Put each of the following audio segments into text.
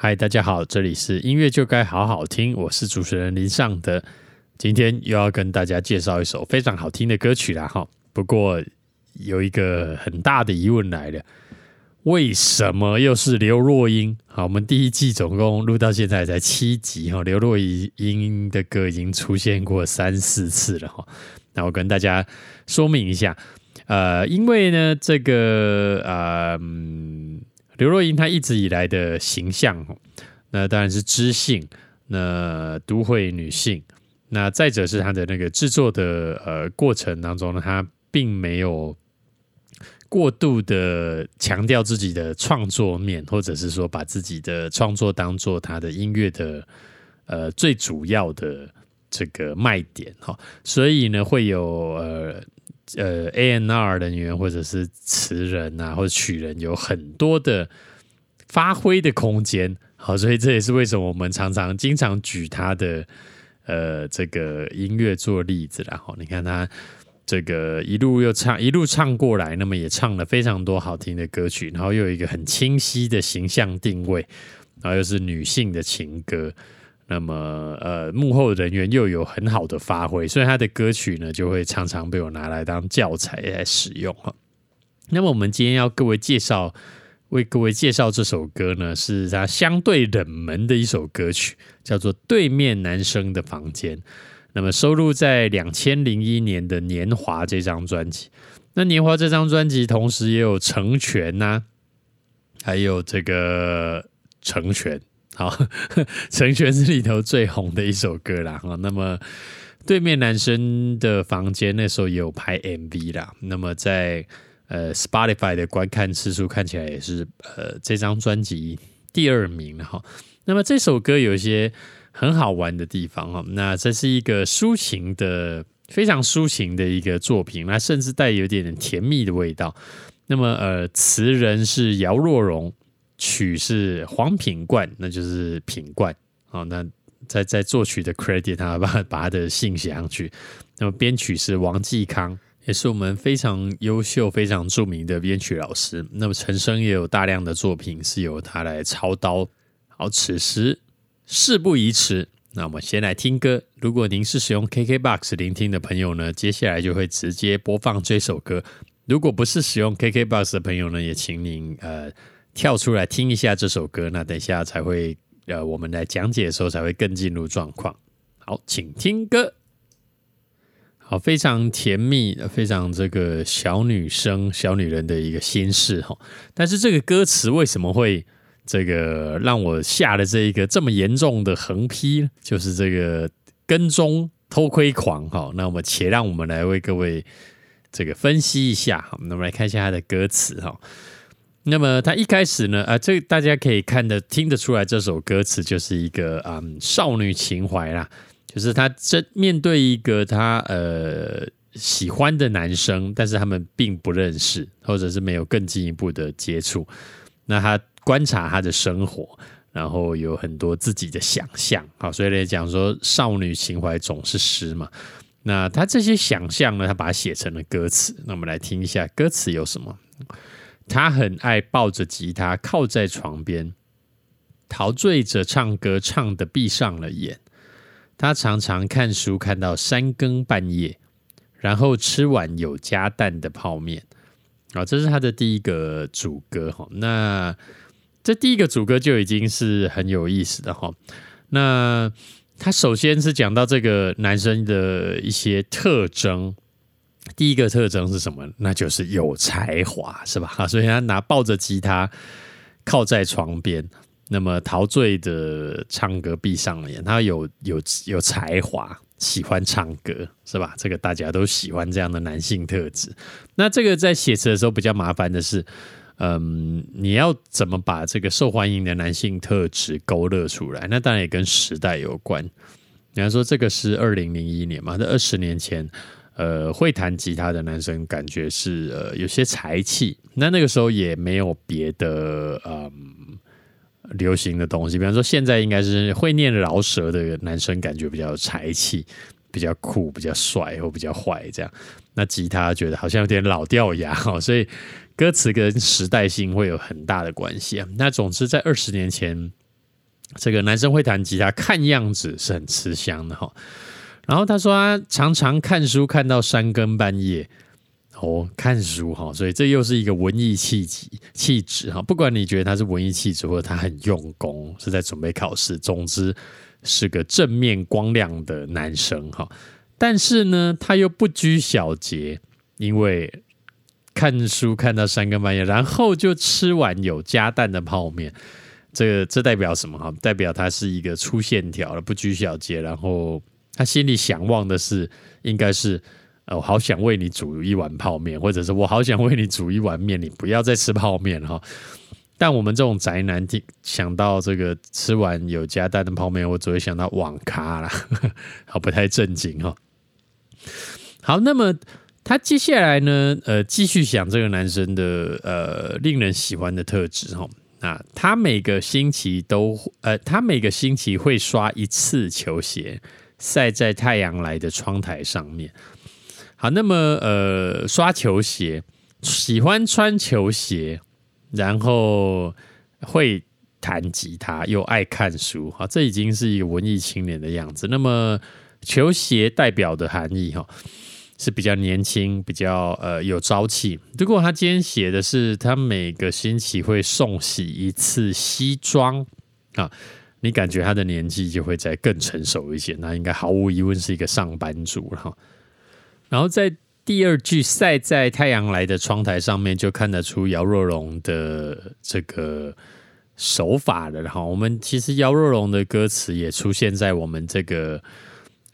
嗨，大家好，这里是音乐就该好好听，我是主持人林尚德。今天又要跟大家介绍一首非常好听的歌曲啦，哈。不过有一个很大的疑问来了，为什么又是刘若英？好，我们第一季总共录到现在才七集哈，刘若英的歌已经出现过三四次了哈。那我跟大家说明一下，呃，因为呢，这个呃。刘若英她一直以来的形象，那当然是知性，那都会女性。那再者是她的那个制作的呃过程当中呢，她并没有过度的强调自己的创作面，或者是说把自己的创作当做她的音乐的呃最主要的这个卖点哈。所以呢，会有呃。呃，A N R 人员或者是词人啊，或者曲人有很多的发挥的空间，好，所以这也是为什么我们常常经常举他的呃这个音乐做例子然后你看他这个一路又唱一路唱过来，那么也唱了非常多好听的歌曲，然后又有一个很清晰的形象定位，然后又是女性的情歌。那么，呃，幕后人员又有很好的发挥，所以他的歌曲呢，就会常常被我拿来当教材来使用哈。那么，我们今天要各位介绍，为各位介绍这首歌呢，是他相对冷门的一首歌曲，叫做《对面男生的房间》。那么，收录在两千零一年的《年华》这张专辑。那《年华》这张专辑同时也有《成全》呐，还有这个《成全》。好，成全是里头最红的一首歌啦。哈，那么对面男生的房间那时候也有拍 MV 啦。那么在呃 Spotify 的观看次数看起来也是呃这张专辑第二名哈。那么这首歌有一些很好玩的地方哈。那这是一个抒情的非常抒情的一个作品，那甚至带有点甜蜜的味道。那么呃词人是姚若龙。曲是黄品冠，那就是品冠。好，那在在作曲的 credit，他把把他的姓写上去。那么编曲是王继康，也是我们非常优秀、非常著名的编曲老师。那么陈升也有大量的作品是由他来操刀。好，此时事不宜迟，那我们先来听歌。如果您是使用 KKBOX 聆听的朋友呢，接下来就会直接播放这首歌。如果不是使用 KKBOX 的朋友呢，也请您呃。跳出来听一下这首歌，那等一下才会呃，我们来讲解的时候才会更进入状况。好，请听歌。好，非常甜蜜，非常这个小女生、小女人的一个心事哈。但是这个歌词为什么会这个让我下了这一个这么严重的横批呢？就是这个跟踪偷窥狂哈。那我们且让我们来为各位这个分析一下。好，那么来看一下它的歌词哈。那么他一开始呢，啊，这大家可以看得听得出来，这首歌词就是一个啊少女情怀啦，就是他这面对一个他呃喜欢的男生，但是他们并不认识，或者是没有更进一步的接触。那他观察他的生活，然后有很多自己的想象，好，所以来讲说少女情怀总是诗嘛。那他这些想象呢，他把它写成了歌词。那我们来听一下歌词有什么。他很爱抱着吉他靠在床边，陶醉着唱歌，唱的闭上了眼。他常常看书看到三更半夜，然后吃碗有加蛋的泡面。啊，这是他的第一个主歌哈。那这第一个主歌就已经是很有意思的哈。那他首先是讲到这个男生的一些特征。第一个特征是什么？那就是有才华，是吧？所以他拿抱着吉他靠在床边，那么陶醉的唱歌，闭上了眼。他有有有才华，喜欢唱歌，是吧？这个大家都喜欢这样的男性特质。那这个在写词的时候比较麻烦的是，嗯，你要怎么把这个受欢迎的男性特质勾勒出来？那当然也跟时代有关。你要说这个是二零零一年嘛？那二十年前。呃，会弹吉他的男生感觉是呃有些才气，那那个时候也没有别的嗯流行的东西，比方说现在应该是会念饶舌的男生感觉比较有才气，比较酷，比较帅或比较坏这样。那吉他觉得好像有点老掉牙哈，所以歌词跟时代性会有很大的关系啊。那总之在二十年前，这个男生会弹吉他，看样子是很吃香的哈。然后他说他常常看书看到三更半夜。哦，看书哈，所以这又是一个文艺气质气质哈。不管你觉得他是文艺气质，或者他很用功，是在准备考试，总之是个正面光亮的男生哈。但是呢，他又不拘小节，因为看书看到三更半夜，然后就吃完有加蛋的泡面。这个这代表什么哈？代表他是一个粗线条的，不拘小节，然后他心里想望的是，应该是。我好想为你煮一碗泡面，或者是我好想为你煮一碗面，你不要再吃泡面哈。但我们这种宅男想到这个吃完有加蛋的泡面，我只会想到网咖啦，好不太正经哈。好，那么他接下来呢，呃，继续想这个男生的呃令人喜欢的特质哈。那他每个星期都呃，他每个星期会刷一次球鞋，晒在太阳来的窗台上面。好，那么呃，刷球鞋，喜欢穿球鞋，然后会弹吉他，又爱看书，好，这已经是一个文艺青年的样子。那么球鞋代表的含义哈，是比较年轻，比较呃有朝气。如果他今天写的是他每个星期会送洗一次西装啊，你感觉他的年纪就会再更成熟一些，那应该毫无疑问是一个上班族了哈。然后在第二句晒在太阳来的窗台上面，就看得出姚若龙的这个手法了。哈，我们其实姚若龙的歌词也出现在我们这个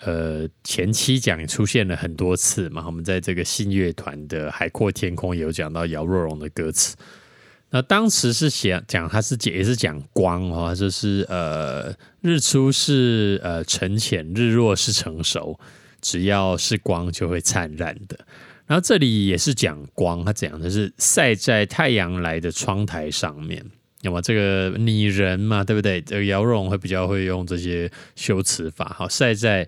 呃前期讲出现了很多次嘛。我们在这个信乐团的海阔天空有讲到姚若龙的歌词。那当时是写讲他是也是讲光哈，就是呃日出是呃沉浅，日落是成熟。只要是光就会灿烂的，然后这里也是讲光，它怎样的是晒在太阳来的窗台上面，那么这个拟人嘛，对不对？这个姚荣会比较会用这些修辞法，好，晒在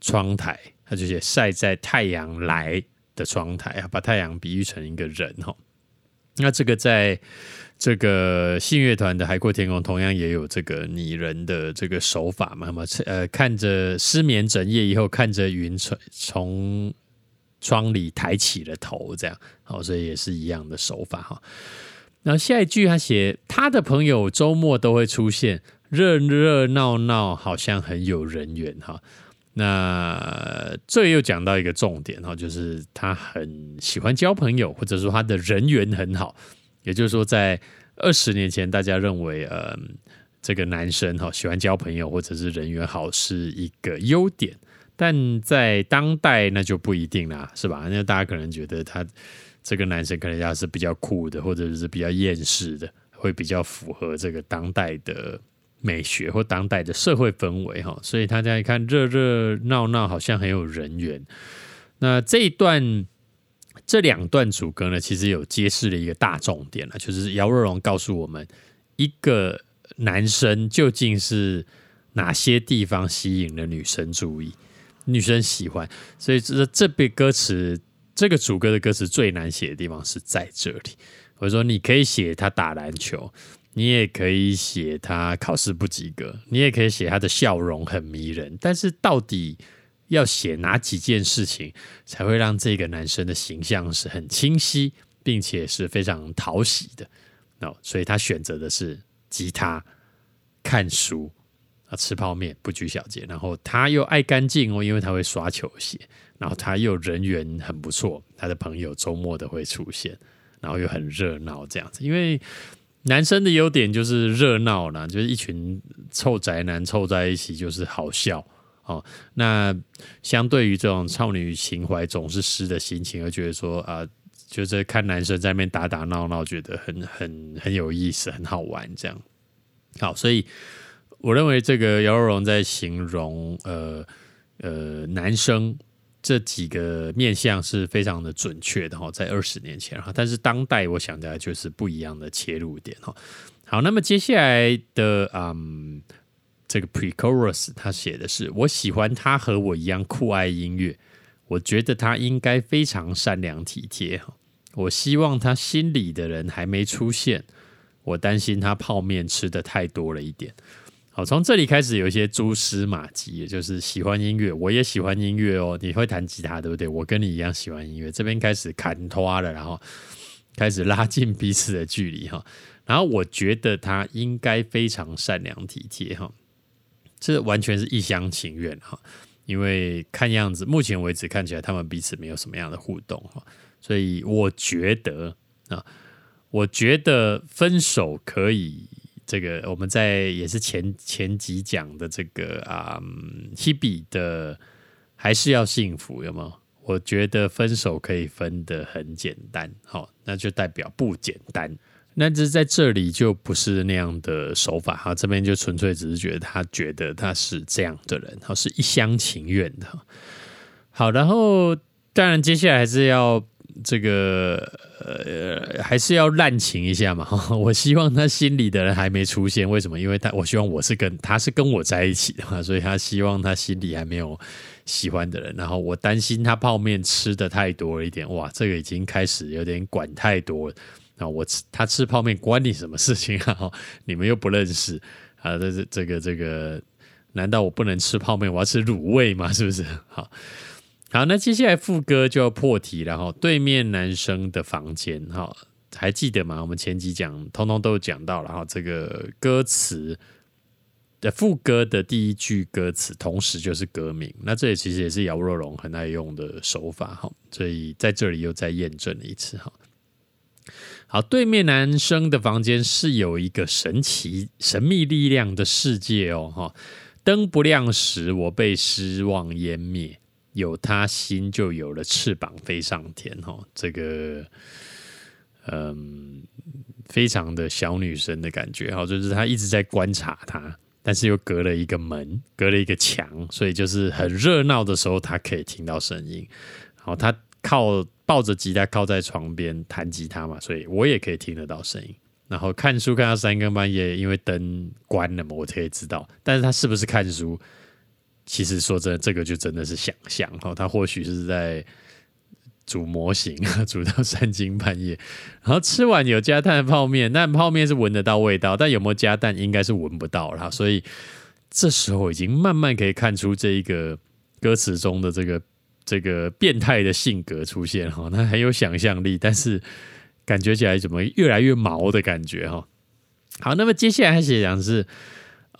窗台，它就写晒在太阳来的窗台啊，把太阳比喻成一个人哈。那这个在。这个信乐团的《海阔天空》同样也有这个拟人的这个手法嘛？那么，呃，看着失眠整夜以后，看着云从从窗里抬起了头，这样，好，所以也是一样的手法哈。然后下一句他写，他的朋友周末都会出现，热热闹闹，好像很有人缘哈。那这又讲到一个重点哈，就是他很喜欢交朋友，或者说他的人缘很好。也就是说，在二十年前，大家认为，呃，这个男生哈喜欢交朋友或者是人缘好是一个优点，但在当代那就不一定啦，是吧？那大家可能觉得他这个男生可能要是比较酷的，或者是比较厌世的，会比较符合这个当代的美学或当代的社会氛围哈。所以大家一看热热闹闹，好像很有人缘。那这一段。这两段主歌呢，其实有揭示了一个大重点了，就是姚若龙告诉我们，一个男生究竟是哪些地方吸引了女生注意，女生喜欢。所以这这边歌词，这个主歌的歌词最难写的地方是在这里。我说，你可以写他打篮球，你也可以写他考试不及格，你也可以写他的笑容很迷人，但是到底。要写哪几件事情才会让这个男生的形象是很清晰，并且是非常讨喜的？哦，所以他选择的是吉他、看书啊、吃泡面，不拘小节。然后他又爱干净哦，因为他会刷球鞋。然后他又人缘很不错，他的朋友周末都会出现，然后又很热闹这样子。因为男生的优点就是热闹啦，就是一群臭宅男凑在一起就是好笑。哦，那相对于这种少女情怀总是湿的心情，而觉得说啊，就是看男生在那边打打闹闹，觉得很很很有意思，很好玩这样。好，所以我认为这个姚若龙在形容呃呃男生这几个面相是非常的准确的哈，在二十年前哈，但是当代我想的就是不一样的切入点哈。好，那么接下来的嗯。这个 pre-chorus 他写的是：我喜欢他和我一样酷爱音乐，我觉得他应该非常善良体贴哈我希望他心里的人还没出现，我担心他泡面吃的太多了一点。好，从这里开始有一些蛛丝马迹，也就是喜欢音乐，我也喜欢音乐哦。你会弹吉他，对不对？我跟你一样喜欢音乐。这边开始砍拖了，然后开始拉近彼此的距离哈。然后我觉得他应该非常善良体贴哈，这完全是一厢情愿哈。因为看样子，目前为止看起来他们彼此没有什么样的互动哈，所以我觉得啊，我觉得分手可以。这个我们在也是前前几讲的这个啊，Hebe 的还是要幸福，有有？我觉得分手可以分得很简单，好，那就代表不简单。那这在这里就不是那样的手法，哈，这边就纯粹只是觉得他觉得他是这样的人，好，是一厢情愿的。好，然后当然接下来还是要。这个呃，还是要滥情一下嘛。我希望他心里的人还没出现，为什么？因为他我希望我是跟他是跟我在一起的嘛，所以他希望他心里还没有喜欢的人。然后我担心他泡面吃的太多了一点，哇，这个已经开始有点管太多了。啊，我吃他吃泡面关你什么事情啊？你们又不认识啊？这这这个这个，难道我不能吃泡面？我要吃卤味吗？是不是？好。好，那接下来副歌就要破题了哈。对面男生的房间，哈，还记得吗？我们前几讲通通都有讲到了哈。这个歌词的副歌的第一句歌词，同时就是歌名。那这里其实也是姚若龙很爱用的手法哈。所以在这里又再验证了一次哈。好，对面男生的房间是有一个神奇神秘力量的世界哦哈。灯不亮时，我被失望湮灭。有他心，就有了翅膀飞上天。哈，这个，嗯，非常的小女生的感觉。哈，就是她一直在观察他，但是又隔了一个门，隔了一个墙，所以就是很热闹的时候，她可以听到声音。好她靠抱着吉他靠在床边弹吉他嘛，所以我也可以听得到声音。然后看书看到三更半夜，因为灯关了嘛，我可以知道。但是他是不是看书？其实说真的，这个就真的是想象哈，他或许是在煮模型，煮到三更半夜，然后吃完有加蛋泡面，那泡面是闻得到味道，但有没有加蛋，应该是闻不到了。所以这时候已经慢慢可以看出这一个歌词中的这个这个变态的性格出现哈，他很有想象力，但是感觉起来怎么越来越毛的感觉哈。好，那么接下来他写讲是。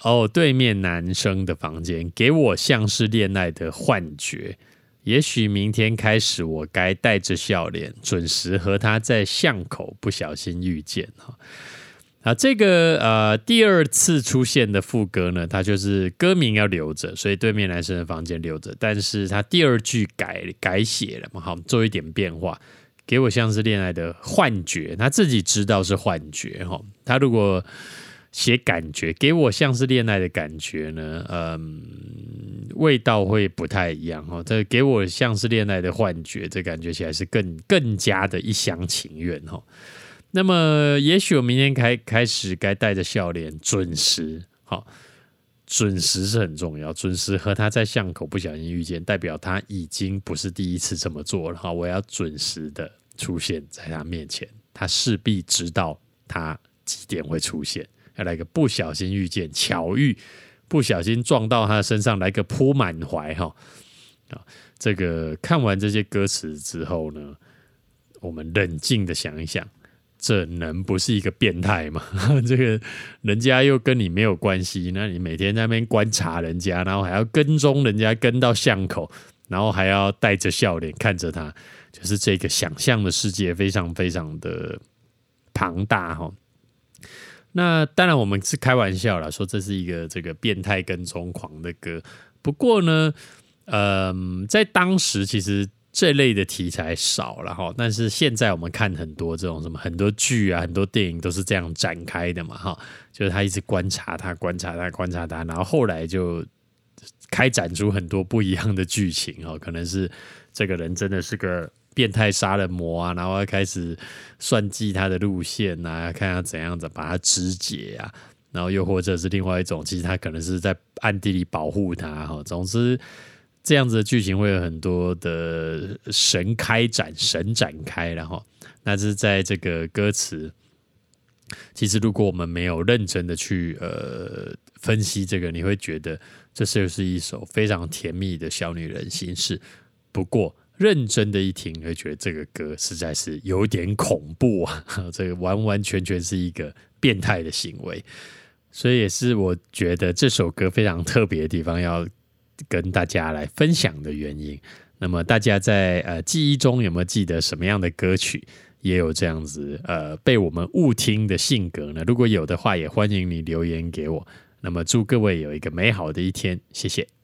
哦，对面男生的房间给我像是恋爱的幻觉。也许明天开始，我该带着笑脸，准时和他在巷口不小心遇见哈。啊，这个呃第二次出现的副歌呢，它就是歌名要留着，所以对面男生的房间留着，但是他第二句改改写了嘛，好做一点变化，给我像是恋爱的幻觉，他自己知道是幻觉哈。他如果写感觉给我像是恋爱的感觉呢，嗯，味道会不太一样哈。这给我像是恋爱的幻觉，这感觉起来是更更加的一厢情愿哈。那么，也许我明天开开始该带着笑脸，准时好，准时是很重要。准时和他在巷口不小心遇见，代表他已经不是第一次这么做了哈。我要准时的出现在他面前，他势必知道他几点会出现。来个不小心遇见，巧遇，不小心撞到他身上，来个扑满怀哈啊！这个看完这些歌词之后呢，我们冷静的想一想，这能不是一个变态吗？这个人家又跟你没有关系，那你每天在那边观察人家，然后还要跟踪人家跟到巷口，然后还要带着笑脸看着他，就是这个想象的世界非常非常的庞大哈。那当然，我们是开玩笑啦，说这是一个这个变态跟踪狂的歌。不过呢，嗯，在当时其实这类的题材少了哈。但是现在我们看很多这种什么很多剧啊，很多电影都是这样展开的嘛哈。就是他一直观察他，观察他，观察他，然后后来就开展出很多不一样的剧情哦。可能是这个人真的是个。变态杀人魔啊，然后开始算计他的路线啊，看他怎样子把他肢解啊，然后又或者是另外一种，其实他可能是在暗地里保护他哈。总之，这样子的剧情会有很多的神开展、神展开，然后那是在这个歌词其实如果我们没有认真的去呃分析这个，你会觉得这就是一首非常甜蜜的小女人心事。不过认真的一听，会觉得这个歌实在是有点恐怖啊！这个完完全全是一个变态的行为，所以也是我觉得这首歌非常特别的地方，要跟大家来分享的原因。那么大家在呃记忆中有没有记得什么样的歌曲也有这样子呃被我们误听的性格呢？如果有的话，也欢迎你留言给我。那么祝各位有一个美好的一天，谢谢。